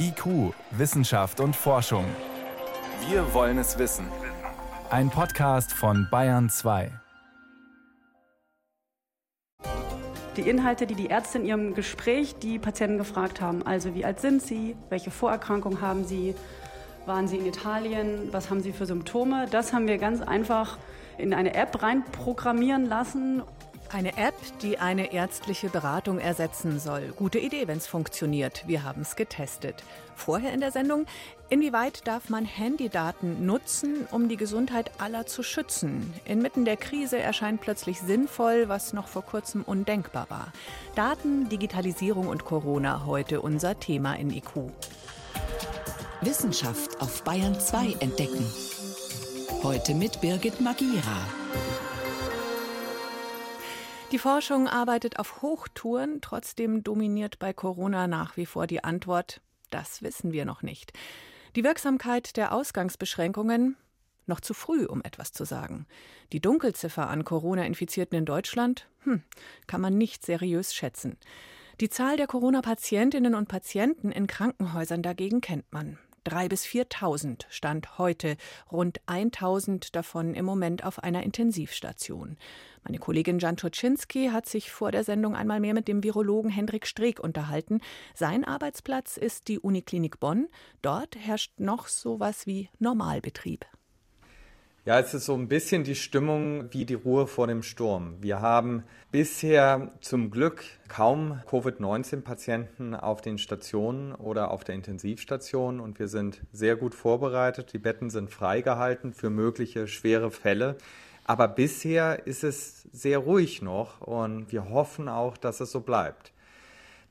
IQ, Wissenschaft und Forschung. Wir wollen es wissen. Ein Podcast von Bayern 2. Die Inhalte, die die Ärzte in ihrem Gespräch die Patienten gefragt haben, also wie alt sind sie, welche Vorerkrankungen haben sie, waren sie in Italien, was haben sie für Symptome, das haben wir ganz einfach in eine App reinprogrammieren lassen eine App, die eine ärztliche Beratung ersetzen soll. Gute Idee, wenn es funktioniert. Wir haben es getestet. Vorher in der Sendung, inwieweit darf man Handydaten nutzen, um die Gesundheit aller zu schützen? Inmitten der Krise erscheint plötzlich sinnvoll, was noch vor kurzem undenkbar war. Daten, Digitalisierung und Corona heute unser Thema in IQ. Wissenschaft auf Bayern 2 entdecken. Heute mit Birgit Magira. Die Forschung arbeitet auf Hochtouren, trotzdem dominiert bei Corona nach wie vor die Antwort, das wissen wir noch nicht. Die Wirksamkeit der Ausgangsbeschränkungen noch zu früh, um etwas zu sagen. Die Dunkelziffer an Corona-Infizierten in Deutschland hm, kann man nicht seriös schätzen. Die Zahl der Corona-Patientinnen und Patienten in Krankenhäusern dagegen kennt man. 3.000 bis 4.000 stand heute, rund 1.000 davon im Moment auf einer Intensivstation. Meine Kollegin Jan Turczynski hat sich vor der Sendung einmal mehr mit dem Virologen Hendrik Streeck unterhalten. Sein Arbeitsplatz ist die Uniklinik Bonn. Dort herrscht noch sowas wie Normalbetrieb. Ja, es ist so ein bisschen die Stimmung wie die Ruhe vor dem Sturm. Wir haben bisher zum Glück kaum Covid-19-Patienten auf den Stationen oder auf der Intensivstation und wir sind sehr gut vorbereitet. Die Betten sind freigehalten für mögliche schwere Fälle. Aber bisher ist es sehr ruhig noch und wir hoffen auch, dass es so bleibt.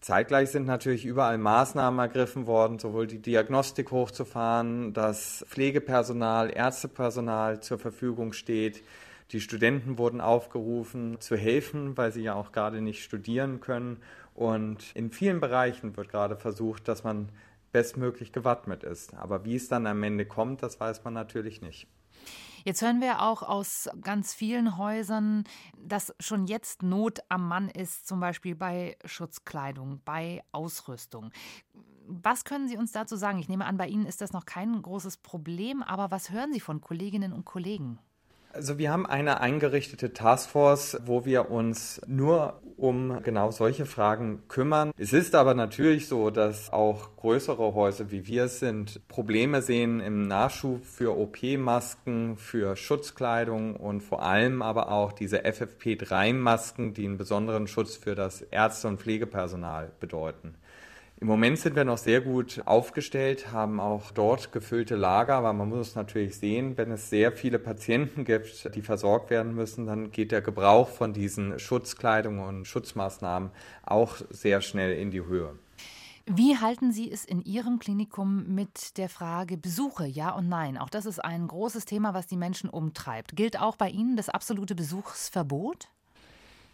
Zeitgleich sind natürlich überall Maßnahmen ergriffen worden, sowohl die Diagnostik hochzufahren, dass Pflegepersonal, Ärztepersonal zur Verfügung steht. Die Studenten wurden aufgerufen zu helfen, weil sie ja auch gerade nicht studieren können. Und in vielen Bereichen wird gerade versucht, dass man bestmöglich gewappnet ist. Aber wie es dann am Ende kommt, das weiß man natürlich nicht. Jetzt hören wir auch aus ganz vielen Häusern, dass schon jetzt Not am Mann ist, zum Beispiel bei Schutzkleidung, bei Ausrüstung. Was können Sie uns dazu sagen? Ich nehme an, bei Ihnen ist das noch kein großes Problem, aber was hören Sie von Kolleginnen und Kollegen? Also wir haben eine eingerichtete Taskforce, wo wir uns nur um genau solche Fragen kümmern. Es ist aber natürlich so, dass auch größere Häuser wie wir es sind Probleme sehen im Nachschub für OP-Masken, für Schutzkleidung und vor allem aber auch diese FFP3-Masken, die einen besonderen Schutz für das Ärzte- und Pflegepersonal bedeuten. Im Moment sind wir noch sehr gut aufgestellt, haben auch dort gefüllte Lager, aber man muss natürlich sehen, wenn es sehr viele Patienten gibt, die versorgt werden müssen, dann geht der Gebrauch von diesen Schutzkleidungen und Schutzmaßnahmen auch sehr schnell in die Höhe. Wie halten Sie es in Ihrem Klinikum mit der Frage Besuche, ja und nein? Auch das ist ein großes Thema, was die Menschen umtreibt. Gilt auch bei Ihnen das absolute Besuchsverbot?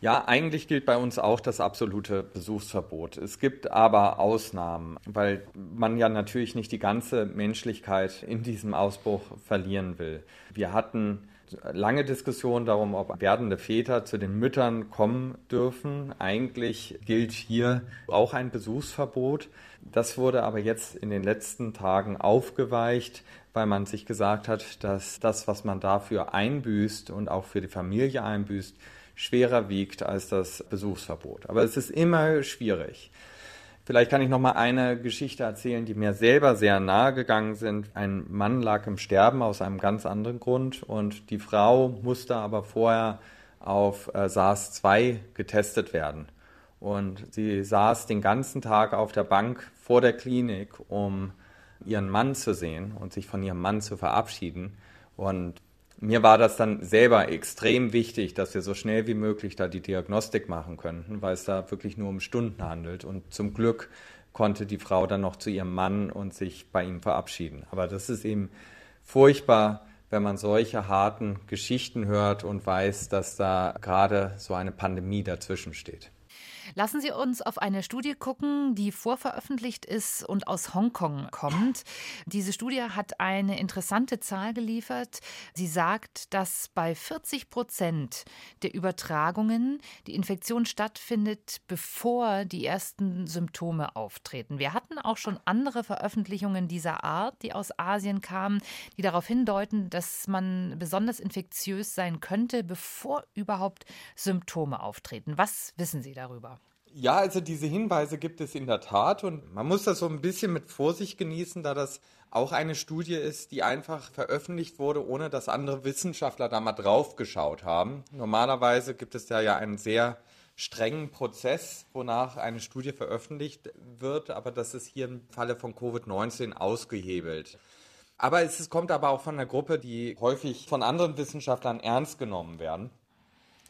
Ja, eigentlich gilt bei uns auch das absolute Besuchsverbot. Es gibt aber Ausnahmen, weil man ja natürlich nicht die ganze Menschlichkeit in diesem Ausbruch verlieren will. Wir hatten lange Diskussionen darum, ob werdende Väter zu den Müttern kommen dürfen. Eigentlich gilt hier auch ein Besuchsverbot. Das wurde aber jetzt in den letzten Tagen aufgeweicht, weil man sich gesagt hat, dass das, was man dafür einbüßt und auch für die Familie einbüßt, schwerer wiegt als das Besuchsverbot. Aber es ist immer schwierig. Vielleicht kann ich noch mal eine Geschichte erzählen, die mir selber sehr nahe gegangen sind. Ein Mann lag im Sterben aus einem ganz anderen Grund und die Frau musste aber vorher auf äh, SARS-2 getestet werden. Und sie saß den ganzen Tag auf der Bank vor der Klinik, um ihren Mann zu sehen und sich von ihrem Mann zu verabschieden. Und mir war das dann selber extrem wichtig, dass wir so schnell wie möglich da die Diagnostik machen könnten, weil es da wirklich nur um Stunden handelt. Und zum Glück konnte die Frau dann noch zu ihrem Mann und sich bei ihm verabschieden. Aber das ist eben furchtbar, wenn man solche harten Geschichten hört und weiß, dass da gerade so eine Pandemie dazwischen steht. Lassen Sie uns auf eine Studie gucken, die vorveröffentlicht ist und aus Hongkong kommt. Diese Studie hat eine interessante Zahl geliefert. Sie sagt, dass bei 40 Prozent der Übertragungen die Infektion stattfindet, bevor die ersten Symptome auftreten. Wir hatten auch schon andere Veröffentlichungen dieser Art, die aus Asien kamen, die darauf hindeuten, dass man besonders infektiös sein könnte, bevor überhaupt Symptome auftreten. Was wissen Sie darüber? Ja, also diese Hinweise gibt es in der Tat und man muss das so ein bisschen mit Vorsicht genießen, da das auch eine Studie ist, die einfach veröffentlicht wurde, ohne dass andere Wissenschaftler da mal drauf geschaut haben. Normalerweise gibt es da ja einen sehr strengen Prozess, wonach eine Studie veröffentlicht wird, aber das ist hier im Falle von Covid-19 ausgehebelt. Aber es kommt aber auch von einer Gruppe, die häufig von anderen Wissenschaftlern ernst genommen werden.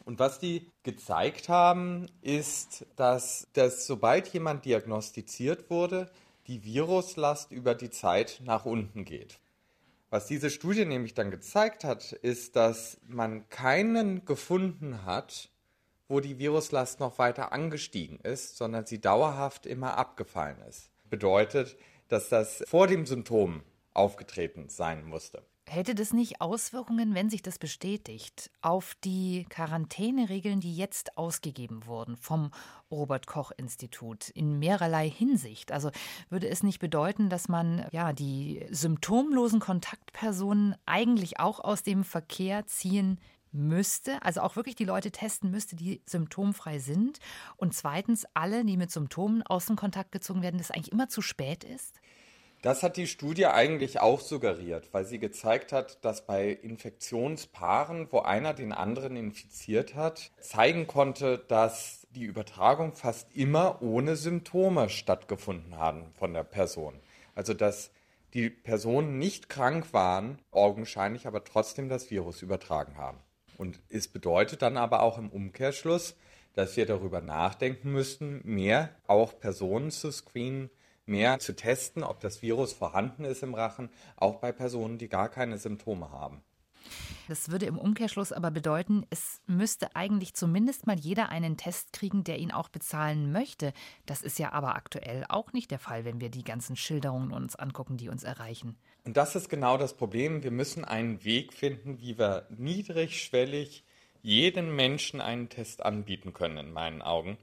Und was die gezeigt haben, ist, dass, dass sobald jemand diagnostiziert wurde, die Viruslast über die Zeit nach unten geht. Was diese Studie nämlich dann gezeigt hat, ist, dass man keinen gefunden hat, wo die Viruslast noch weiter angestiegen ist, sondern sie dauerhaft immer abgefallen ist. Bedeutet, dass das vor dem Symptom aufgetreten sein musste. Hätte das nicht Auswirkungen, wenn sich das bestätigt, auf die Quarantäneregeln, die jetzt ausgegeben wurden vom Robert Koch Institut in mehrerlei Hinsicht? Also würde es nicht bedeuten, dass man ja die symptomlosen Kontaktpersonen eigentlich auch aus dem Verkehr ziehen müsste, also auch wirklich die Leute testen müsste, die symptomfrei sind und zweitens alle, die mit Symptomen aus dem Kontakt gezogen werden, dass eigentlich immer zu spät ist? Das hat die Studie eigentlich auch suggeriert, weil sie gezeigt hat, dass bei Infektionspaaren, wo einer den anderen infiziert hat, zeigen konnte, dass die Übertragung fast immer ohne Symptome stattgefunden haben von der Person. Also dass die Personen nicht krank waren, augenscheinlich aber trotzdem das Virus übertragen haben. Und es bedeutet dann aber auch im Umkehrschluss, dass wir darüber nachdenken müssten, mehr auch Personen zu screenen, mehr zu testen, ob das Virus vorhanden ist im Rachen, auch bei Personen, die gar keine Symptome haben. Das würde im Umkehrschluss aber bedeuten, es müsste eigentlich zumindest mal jeder einen Test kriegen, der ihn auch bezahlen möchte. Das ist ja aber aktuell auch nicht der Fall, wenn wir die ganzen Schilderungen uns angucken, die uns erreichen. Und das ist genau das Problem. Wir müssen einen Weg finden, wie wir niedrigschwellig jedem Menschen einen Test anbieten können, in meinen Augen.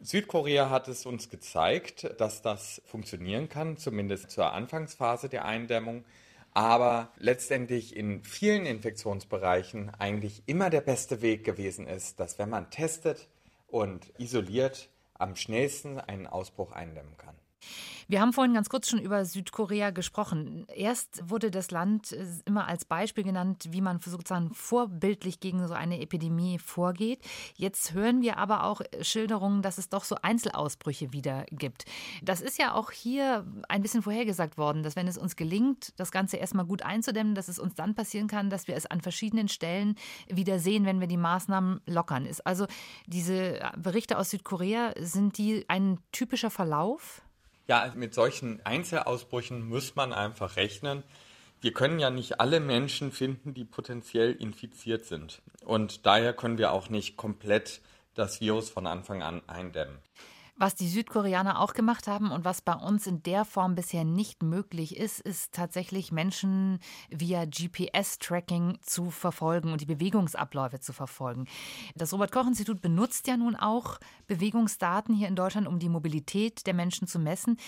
Südkorea hat es uns gezeigt, dass das funktionieren kann, zumindest zur Anfangsphase der Eindämmung, aber letztendlich in vielen Infektionsbereichen eigentlich immer der beste Weg gewesen ist, dass wenn man testet und isoliert, am schnellsten einen Ausbruch eindämmen kann. Wir haben vorhin ganz kurz schon über Südkorea gesprochen. Erst wurde das Land äh, immer als Beispiel genannt, wie man sozusagen vorbildlich gegen so eine Epidemie vorgeht. Jetzt hören wir aber auch Schilderungen, dass es doch so Einzelausbrüche wieder gibt. Das ist ja auch hier ein bisschen vorhergesagt worden, dass wenn es uns gelingt, das Ganze erstmal gut einzudämmen, dass es uns dann passieren kann, dass wir es an verschiedenen Stellen wieder sehen, wenn wir die Maßnahmen lockern. Also diese Berichte aus Südkorea, sind die ein typischer Verlauf? Ja, mit solchen Einzelausbrüchen muss man einfach rechnen. Wir können ja nicht alle Menschen finden, die potenziell infiziert sind. Und daher können wir auch nicht komplett das Virus von Anfang an eindämmen. Was die Südkoreaner auch gemacht haben und was bei uns in der Form bisher nicht möglich ist, ist tatsächlich Menschen via GPS-Tracking zu verfolgen und die Bewegungsabläufe zu verfolgen. Das Robert Koch Institut benutzt ja nun auch Bewegungsdaten hier in Deutschland, um die Mobilität der Menschen zu messen.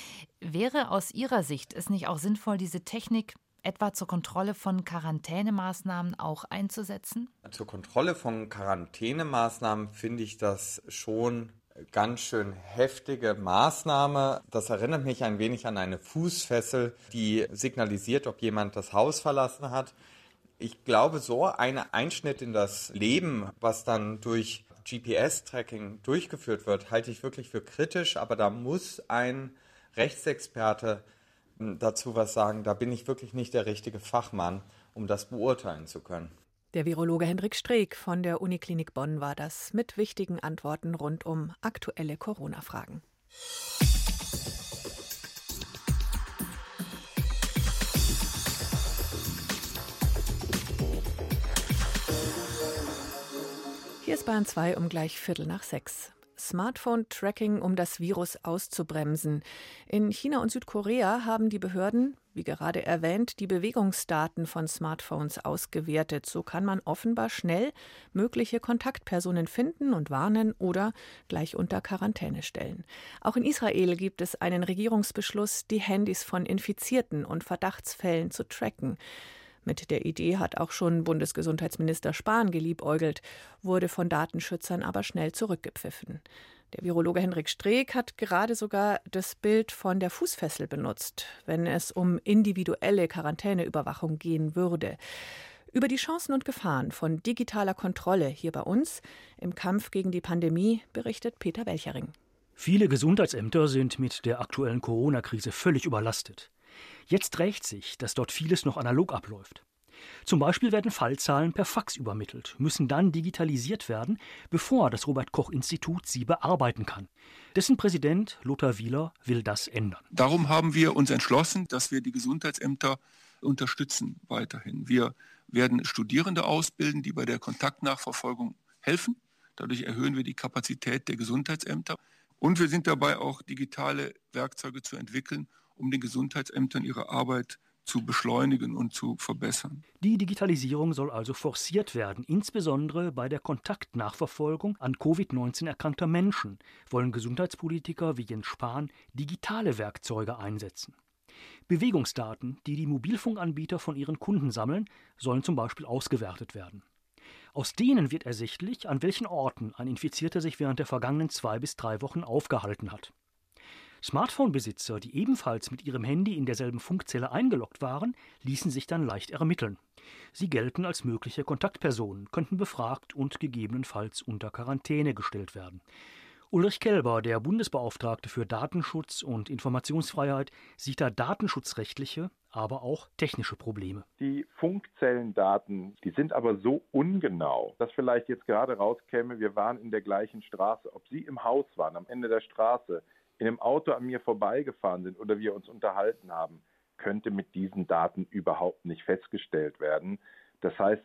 Wäre aus Ihrer Sicht es nicht auch sinnvoll, diese Technik etwa zur Kontrolle von Quarantänemaßnahmen auch einzusetzen? Zur Kontrolle von Quarantänemaßnahmen finde ich das schon ganz schön heftige Maßnahme. Das erinnert mich ein wenig an eine Fußfessel, die signalisiert, ob jemand das Haus verlassen hat. Ich glaube, so ein Einschnitt in das Leben, was dann durch GPS-Tracking durchgeführt wird, halte ich wirklich für kritisch, aber da muss ein Rechtsexperte dazu was sagen. Da bin ich wirklich nicht der richtige Fachmann, um das beurteilen zu können. Der Virologe Hendrik Streeck von der Uniklinik Bonn war das mit wichtigen Antworten rund um aktuelle Corona-Fragen. Hier ist Bayern 2 um gleich Viertel nach sechs. Smartphone-Tracking, um das Virus auszubremsen. In China und Südkorea haben die Behörden, wie gerade erwähnt, die Bewegungsdaten von Smartphones ausgewertet. So kann man offenbar schnell mögliche Kontaktpersonen finden und warnen oder gleich unter Quarantäne stellen. Auch in Israel gibt es einen Regierungsbeschluss, die Handys von Infizierten und Verdachtsfällen zu tracken. Mit der Idee hat auch schon Bundesgesundheitsminister Spahn geliebäugelt, wurde von Datenschützern aber schnell zurückgepfiffen. Der Virologe Henrik Streeck hat gerade sogar das Bild von der Fußfessel benutzt, wenn es um individuelle Quarantäneüberwachung gehen würde. Über die Chancen und Gefahren von digitaler Kontrolle hier bei uns im Kampf gegen die Pandemie berichtet Peter Welchering. Viele Gesundheitsämter sind mit der aktuellen Corona-Krise völlig überlastet. Jetzt rächt sich, dass dort vieles noch analog abläuft. Zum Beispiel werden Fallzahlen per Fax übermittelt, müssen dann digitalisiert werden, bevor das Robert Koch Institut sie bearbeiten kann. Dessen Präsident Lothar Wieler will das ändern. Darum haben wir uns entschlossen, dass wir die Gesundheitsämter unterstützen weiterhin. Wir werden Studierende ausbilden, die bei der Kontaktnachverfolgung helfen. Dadurch erhöhen wir die Kapazität der Gesundheitsämter. Und wir sind dabei auch digitale Werkzeuge zu entwickeln, um den Gesundheitsämtern ihre Arbeit zu beschleunigen und zu verbessern. Die Digitalisierung soll also forciert werden, insbesondere bei der Kontaktnachverfolgung an Covid-19 erkrankter Menschen wollen Gesundheitspolitiker wie Jens Spahn digitale Werkzeuge einsetzen. Bewegungsdaten, die die Mobilfunkanbieter von ihren Kunden sammeln, sollen zum Beispiel ausgewertet werden. Aus denen wird ersichtlich, an welchen Orten ein Infizierter sich während der vergangenen zwei bis drei Wochen aufgehalten hat. Smartphone-Besitzer, die ebenfalls mit ihrem Handy in derselben Funkzelle eingeloggt waren, ließen sich dann leicht ermitteln. Sie gelten als mögliche Kontaktpersonen, könnten befragt und gegebenenfalls unter Quarantäne gestellt werden. Ulrich Kelber, der Bundesbeauftragte für Datenschutz und Informationsfreiheit, sieht da datenschutzrechtliche, aber auch technische Probleme. Die Funkzellendaten, die sind aber so ungenau, dass vielleicht jetzt gerade rauskäme, wir waren in der gleichen Straße. Ob Sie im Haus waren, am Ende der Straße, in einem Auto an mir vorbeigefahren sind oder wir uns unterhalten haben, könnte mit diesen Daten überhaupt nicht festgestellt werden. Das heißt,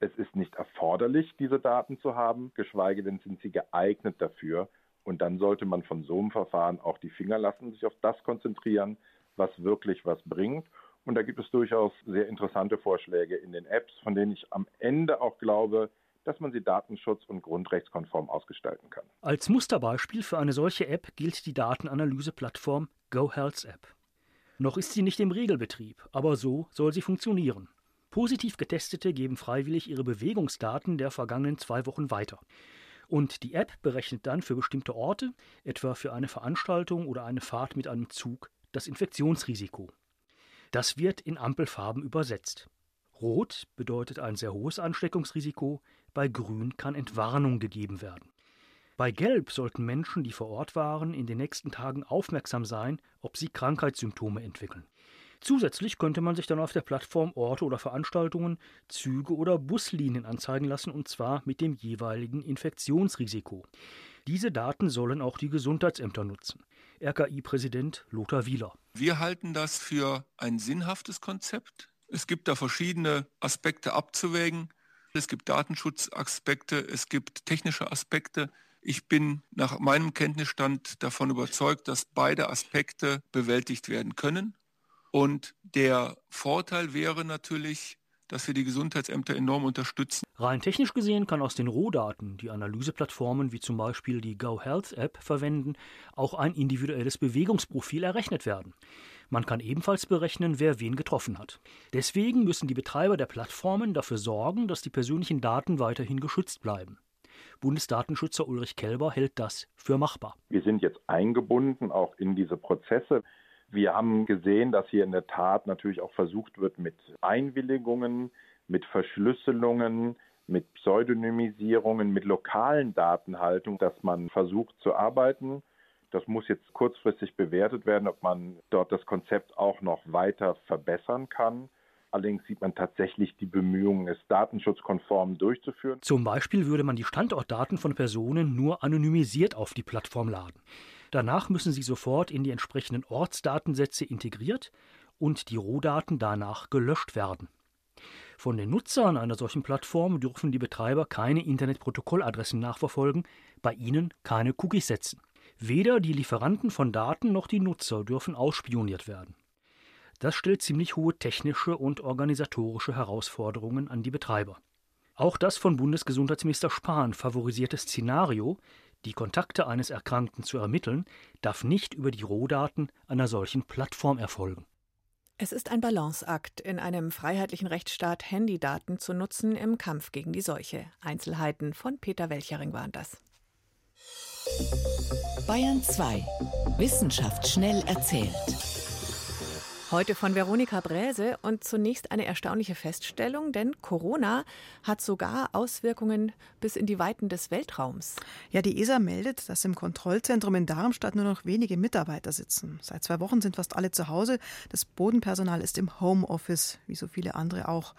es ist nicht erforderlich, diese Daten zu haben, geschweige denn sind sie geeignet dafür. Und dann sollte man von so einem Verfahren auch die Finger lassen, sich auf das konzentrieren, was wirklich was bringt. Und da gibt es durchaus sehr interessante Vorschläge in den Apps, von denen ich am Ende auch glaube, dass man sie datenschutz- und grundrechtskonform ausgestalten kann. Als Musterbeispiel für eine solche App gilt die Datenanalyseplattform GoHealth App. Noch ist sie nicht im Regelbetrieb, aber so soll sie funktionieren. Positiv Getestete geben freiwillig ihre Bewegungsdaten der vergangenen zwei Wochen weiter. Und die App berechnet dann für bestimmte Orte, etwa für eine Veranstaltung oder eine Fahrt mit einem Zug, das Infektionsrisiko. Das wird in Ampelfarben übersetzt. Rot bedeutet ein sehr hohes Ansteckungsrisiko, bei Grün kann Entwarnung gegeben werden. Bei Gelb sollten Menschen, die vor Ort waren, in den nächsten Tagen aufmerksam sein, ob sie Krankheitssymptome entwickeln. Zusätzlich könnte man sich dann auf der Plattform Orte oder Veranstaltungen, Züge oder Buslinien anzeigen lassen, und zwar mit dem jeweiligen Infektionsrisiko. Diese Daten sollen auch die Gesundheitsämter nutzen. RKI-Präsident Lothar Wieler. Wir halten das für ein sinnhaftes Konzept. Es gibt da verschiedene Aspekte abzuwägen. Es gibt Datenschutzaspekte, es gibt technische Aspekte. Ich bin nach meinem Kenntnisstand davon überzeugt, dass beide Aspekte bewältigt werden können. Und der Vorteil wäre natürlich, dass wir die Gesundheitsämter enorm unterstützen. Rein technisch gesehen kann aus den Rohdaten, die Analyseplattformen wie zum Beispiel die GoHealth App verwenden, auch ein individuelles Bewegungsprofil errechnet werden. Man kann ebenfalls berechnen, wer wen getroffen hat. Deswegen müssen die Betreiber der Plattformen dafür sorgen, dass die persönlichen Daten weiterhin geschützt bleiben. Bundesdatenschützer Ulrich Kelber hält das für machbar. Wir sind jetzt eingebunden auch in diese Prozesse. Wir haben gesehen, dass hier in der Tat natürlich auch versucht wird, mit Einwilligungen, mit Verschlüsselungen, mit Pseudonymisierungen, mit lokalen Datenhaltung, dass man versucht zu arbeiten. Das muss jetzt kurzfristig bewertet werden, ob man dort das Konzept auch noch weiter verbessern kann. Allerdings sieht man tatsächlich die Bemühungen, es datenschutzkonform durchzuführen. Zum Beispiel würde man die Standortdaten von Personen nur anonymisiert auf die Plattform laden. Danach müssen sie sofort in die entsprechenden Ortsdatensätze integriert und die Rohdaten danach gelöscht werden. Von den Nutzern einer solchen Plattform dürfen die Betreiber keine Internetprotokolladressen nachverfolgen, bei ihnen keine Cookies setzen. Weder die Lieferanten von Daten noch die Nutzer dürfen ausspioniert werden. Das stellt ziemlich hohe technische und organisatorische Herausforderungen an die Betreiber. Auch das von Bundesgesundheitsminister Spahn favorisierte Szenario, die Kontakte eines Erkrankten zu ermitteln, darf nicht über die Rohdaten einer solchen Plattform erfolgen. Es ist ein Balanceakt, in einem freiheitlichen Rechtsstaat Handydaten zu nutzen im Kampf gegen die Seuche. Einzelheiten von Peter Welchering waren das. Bayern 2. Wissenschaft schnell erzählt. Heute von Veronika Bräse und zunächst eine erstaunliche Feststellung, denn Corona hat sogar Auswirkungen bis in die Weiten des Weltraums. Ja, die ESA meldet, dass im Kontrollzentrum in Darmstadt nur noch wenige Mitarbeiter sitzen. Seit zwei Wochen sind fast alle zu Hause. Das Bodenpersonal ist im Homeoffice, wie so viele andere auch.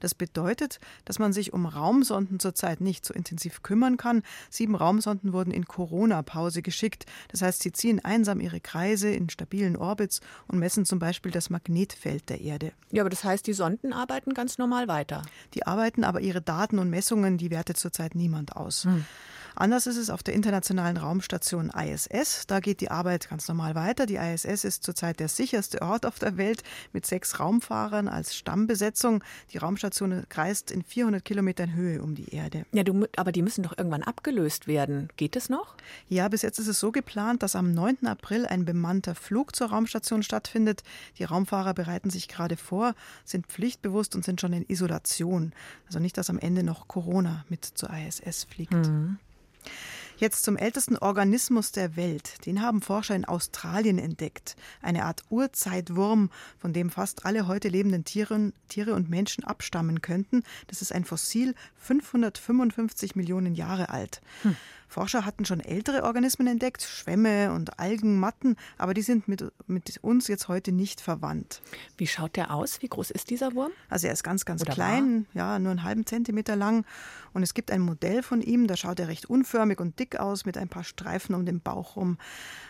Das bedeutet, dass man sich um Raumsonden zurzeit nicht so intensiv kümmern kann. Sieben Raumsonden wurden in Corona-Pause geschickt. Das heißt, sie ziehen einsam ihre Kreise in stabilen Orbits und messen zum Beispiel das Magnetfeld der Erde. Ja, aber das heißt, die Sonden arbeiten ganz normal weiter. Die arbeiten, aber ihre Daten und Messungen, die wertet zurzeit niemand aus. Hm. Anders ist es auf der internationalen Raumstation ISS. Da geht die Arbeit ganz normal weiter. Die ISS ist zurzeit der sicherste Ort auf der Welt mit sechs Raumfahrern als Stammbesetzung. Die Raumstation kreist in 400 Kilometern Höhe um die Erde. Ja, du, aber die müssen doch irgendwann abgelöst werden. Geht es noch? Ja, bis jetzt ist es so geplant, dass am 9. April ein bemannter Flug zur Raumstation stattfindet. Die Raumfahrer bereiten sich gerade vor, sind pflichtbewusst und sind schon in Isolation. Also nicht, dass am Ende noch Corona mit zur ISS fliegt. Mhm. Jetzt zum ältesten Organismus der Welt. Den haben Forscher in Australien entdeckt. Eine Art Urzeitwurm, von dem fast alle heute lebenden Tiere, Tiere und Menschen abstammen könnten. Das ist ein Fossil, 555 Millionen Jahre alt. Hm. Forscher hatten schon ältere Organismen entdeckt, Schwämme und Algenmatten, aber die sind mit, mit uns jetzt heute nicht verwandt. Wie schaut der aus? Wie groß ist dieser Wurm? Also er ist ganz, ganz Oder klein, war? ja, nur einen halben Zentimeter lang. Und es gibt ein Modell von ihm, da schaut er recht unförmig und dick aus, mit ein paar Streifen um den Bauch rum.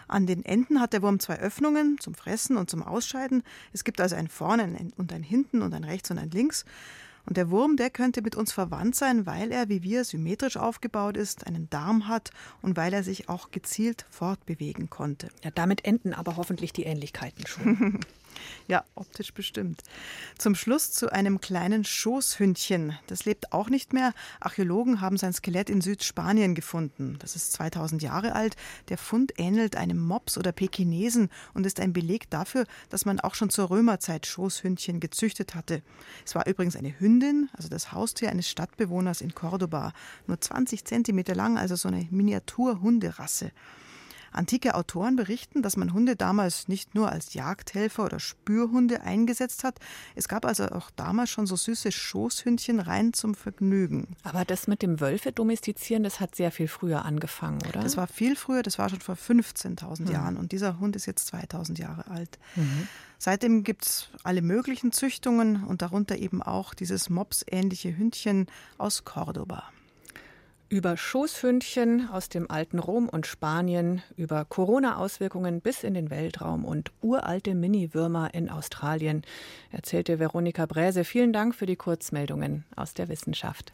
An den Enden hat der Wurm zwei Öffnungen zum Fressen und zum Ausscheiden. Es gibt also ein vorne und ein hinten und ein rechts und ein links. Und der Wurm, der könnte mit uns verwandt sein, weil er, wie wir, symmetrisch aufgebaut ist, einen Darm hat und weil er sich auch gezielt fortbewegen konnte. Ja, damit enden aber hoffentlich die Ähnlichkeiten schon. Ja, optisch bestimmt. Zum Schluss zu einem kleinen Schoßhündchen. Das lebt auch nicht mehr. Archäologen haben sein Skelett in Südspanien gefunden. Das ist 2000 Jahre alt. Der Fund ähnelt einem Mops oder Pekinesen und ist ein Beleg dafür, dass man auch schon zur Römerzeit Schoßhündchen gezüchtet hatte. Es war übrigens eine Hündin, also das Haustier eines Stadtbewohners in Cordoba. Nur 20 Zentimeter lang, also so eine Miniatur-Hunderasse. Antike Autoren berichten, dass man Hunde damals nicht nur als Jagdhelfer oder Spürhunde eingesetzt hat. Es gab also auch damals schon so süße Schoßhündchen rein zum Vergnügen. Aber das mit dem Wölfe domestizieren, das hat sehr viel früher angefangen, oder? Das war viel früher, das war schon vor 15.000 mhm. Jahren und dieser Hund ist jetzt 2000 Jahre alt. Mhm. Seitdem gibt es alle möglichen Züchtungen und darunter eben auch dieses Mops-ähnliche Hündchen aus Cordoba über Schoßhündchen aus dem alten Rom und Spanien, über Corona-Auswirkungen bis in den Weltraum und uralte Mini-Würmer in Australien, erzählte Veronika Bräse. Vielen Dank für die Kurzmeldungen aus der Wissenschaft.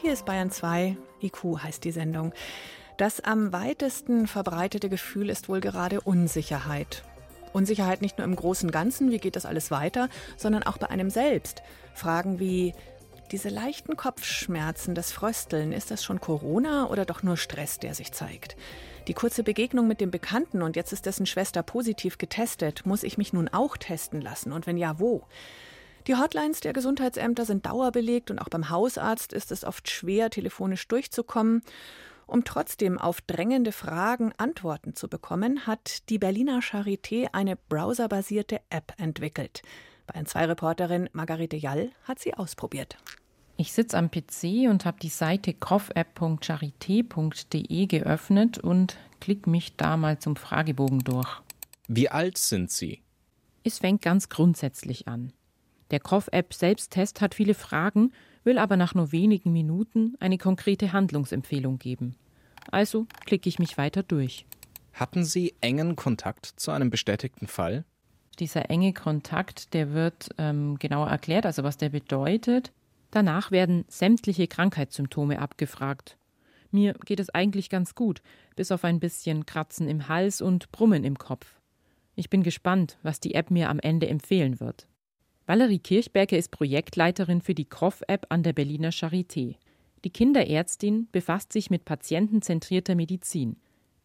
Hier ist Bayern 2, IQ heißt die Sendung. Das am weitesten verbreitete Gefühl ist wohl gerade Unsicherheit. Unsicherheit nicht nur im großen Ganzen, wie geht das alles weiter, sondern auch bei einem selbst. Fragen wie, diese leichten Kopfschmerzen, das Frösteln, ist das schon Corona oder doch nur Stress, der sich zeigt? Die kurze Begegnung mit dem Bekannten und jetzt ist dessen Schwester positiv getestet. Muss ich mich nun auch testen lassen? Und wenn ja, wo? Die Hotlines der Gesundheitsämter sind dauerbelegt und auch beim Hausarzt ist es oft schwer, telefonisch durchzukommen. Um trotzdem auf drängende Fragen Antworten zu bekommen, hat die Berliner Charité eine browserbasierte App entwickelt. Bei N2-Reporterin Margarete Jall hat sie ausprobiert. Ich sitze am PC und habe die Seite kofapp.charité.de geöffnet und klicke mich da mal zum Fragebogen durch. Wie alt sind Sie? Es fängt ganz grundsätzlich an. Der Kof-App Selbsttest hat viele Fragen, will aber nach nur wenigen Minuten eine konkrete Handlungsempfehlung geben. Also klicke ich mich weiter durch. Hatten Sie engen Kontakt zu einem bestätigten Fall? Dieser enge Kontakt, der wird ähm, genauer erklärt, also was der bedeutet. Danach werden sämtliche Krankheitssymptome abgefragt. Mir geht es eigentlich ganz gut, bis auf ein bisschen Kratzen im Hals und Brummen im Kopf. Ich bin gespannt, was die App mir am Ende empfehlen wird. Valerie Kirchberger ist Projektleiterin für die KROF-App an der Berliner Charité. Die Kinderärztin befasst sich mit patientenzentrierter Medizin.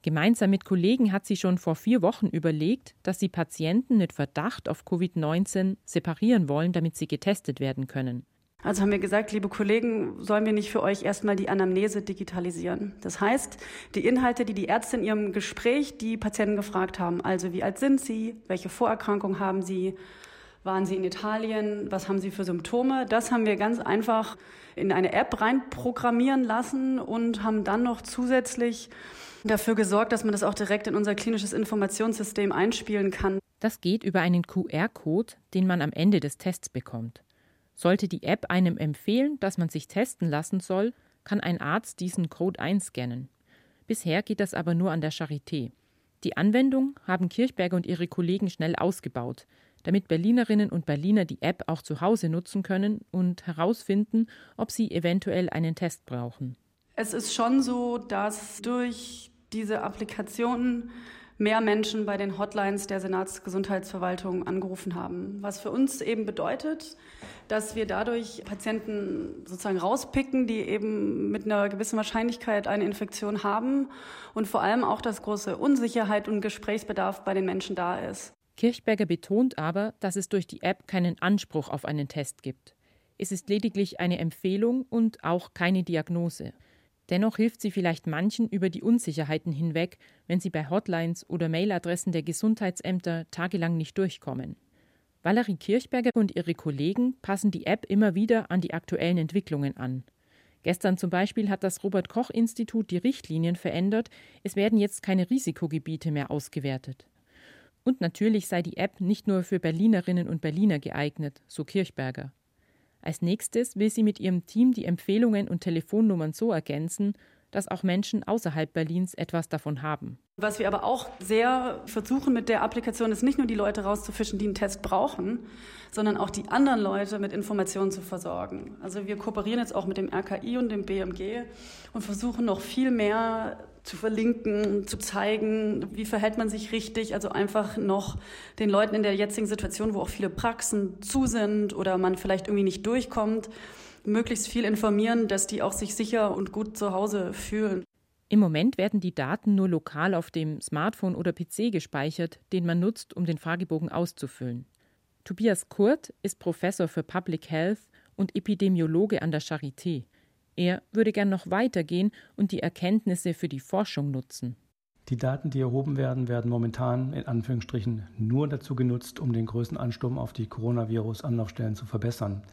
Gemeinsam mit Kollegen hat sie schon vor vier Wochen überlegt, dass sie Patienten mit Verdacht auf Covid-19 separieren wollen, damit sie getestet werden können. Also haben wir gesagt, liebe Kollegen, sollen wir nicht für euch erstmal die Anamnese digitalisieren? Das heißt, die Inhalte, die die Ärzte in ihrem Gespräch die Patienten gefragt haben, also wie alt sind sie, welche Vorerkrankungen haben sie, waren sie in Italien, was haben sie für Symptome, das haben wir ganz einfach in eine App reinprogrammieren lassen und haben dann noch zusätzlich dafür gesorgt, dass man das auch direkt in unser klinisches Informationssystem einspielen kann. Das geht über einen QR-Code, den man am Ende des Tests bekommt. Sollte die App einem empfehlen, dass man sich testen lassen soll, kann ein Arzt diesen Code einscannen. Bisher geht das aber nur an der Charité. Die Anwendung haben Kirchberger und ihre Kollegen schnell ausgebaut, damit Berlinerinnen und Berliner die App auch zu Hause nutzen können und herausfinden, ob sie eventuell einen Test brauchen. Es ist schon so, dass durch diese Applikationen mehr Menschen bei den Hotlines der Senatsgesundheitsverwaltung angerufen haben. Was für uns eben bedeutet, dass wir dadurch Patienten sozusagen rauspicken, die eben mit einer gewissen Wahrscheinlichkeit eine Infektion haben und vor allem auch, dass große Unsicherheit und Gesprächsbedarf bei den Menschen da ist. Kirchberger betont aber, dass es durch die App keinen Anspruch auf einen Test gibt. Es ist lediglich eine Empfehlung und auch keine Diagnose. Dennoch hilft sie vielleicht manchen über die Unsicherheiten hinweg, wenn sie bei Hotlines oder Mailadressen der Gesundheitsämter tagelang nicht durchkommen. Valerie Kirchberger und ihre Kollegen passen die App immer wieder an die aktuellen Entwicklungen an. Gestern zum Beispiel hat das Robert Koch Institut die Richtlinien verändert, es werden jetzt keine Risikogebiete mehr ausgewertet. Und natürlich sei die App nicht nur für Berlinerinnen und Berliner geeignet, so Kirchberger. Als nächstes will sie mit ihrem Team die Empfehlungen und Telefonnummern so ergänzen, dass auch Menschen außerhalb Berlins etwas davon haben. Was wir aber auch sehr versuchen mit der Applikation ist nicht nur die Leute rauszufischen, die einen Test brauchen, sondern auch die anderen Leute mit Informationen zu versorgen. Also wir kooperieren jetzt auch mit dem RKI und dem BMG und versuchen noch viel mehr zu verlinken, zu zeigen, wie verhält man sich richtig. Also einfach noch den Leuten in der jetzigen Situation, wo auch viele Praxen zu sind oder man vielleicht irgendwie nicht durchkommt, möglichst viel informieren, dass die auch sich sicher und gut zu Hause fühlen. Im Moment werden die Daten nur lokal auf dem Smartphone oder PC gespeichert, den man nutzt, um den Fragebogen auszufüllen. Tobias Kurt ist Professor für Public Health und Epidemiologe an der Charité. Er würde gern noch weitergehen und die Erkenntnisse für die Forschung nutzen. Die Daten, die erhoben werden, werden momentan in Anführungsstrichen nur dazu genutzt, um den Größenansturm auf die Coronavirus-Anlaufstellen zu verbessern.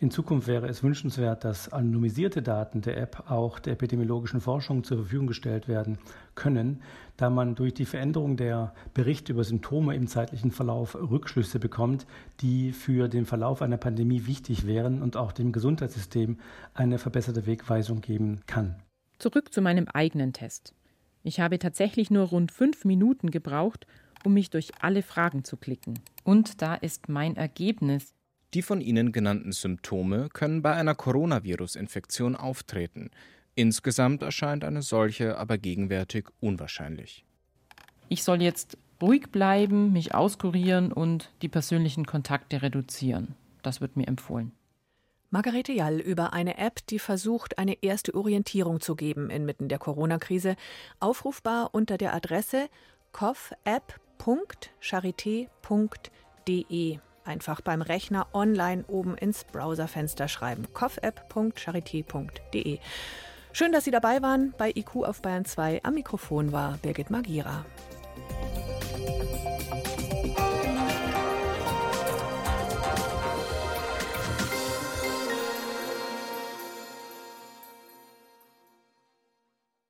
In Zukunft wäre es wünschenswert, dass anonymisierte Daten der App auch der epidemiologischen Forschung zur Verfügung gestellt werden können, da man durch die Veränderung der Berichte über Symptome im zeitlichen Verlauf Rückschlüsse bekommt, die für den Verlauf einer Pandemie wichtig wären und auch dem Gesundheitssystem eine verbesserte Wegweisung geben kann. Zurück zu meinem eigenen Test. Ich habe tatsächlich nur rund fünf Minuten gebraucht, um mich durch alle Fragen zu klicken. Und da ist mein Ergebnis. Die von Ihnen genannten Symptome können bei einer Coronavirus-Infektion auftreten. Insgesamt erscheint eine solche aber gegenwärtig unwahrscheinlich. Ich soll jetzt ruhig bleiben, mich auskurieren und die persönlichen Kontakte reduzieren. Das wird mir empfohlen. Margarete Jall über eine App, die versucht, eine erste Orientierung zu geben inmitten der Corona-Krise. Aufrufbar unter der Adresse cofapp.charité.de einfach beim Rechner online oben ins Browserfenster schreiben. kofapp.charité.de. Schön, dass Sie dabei waren bei IQ auf Bayern 2. Am Mikrofon war Birgit Magira.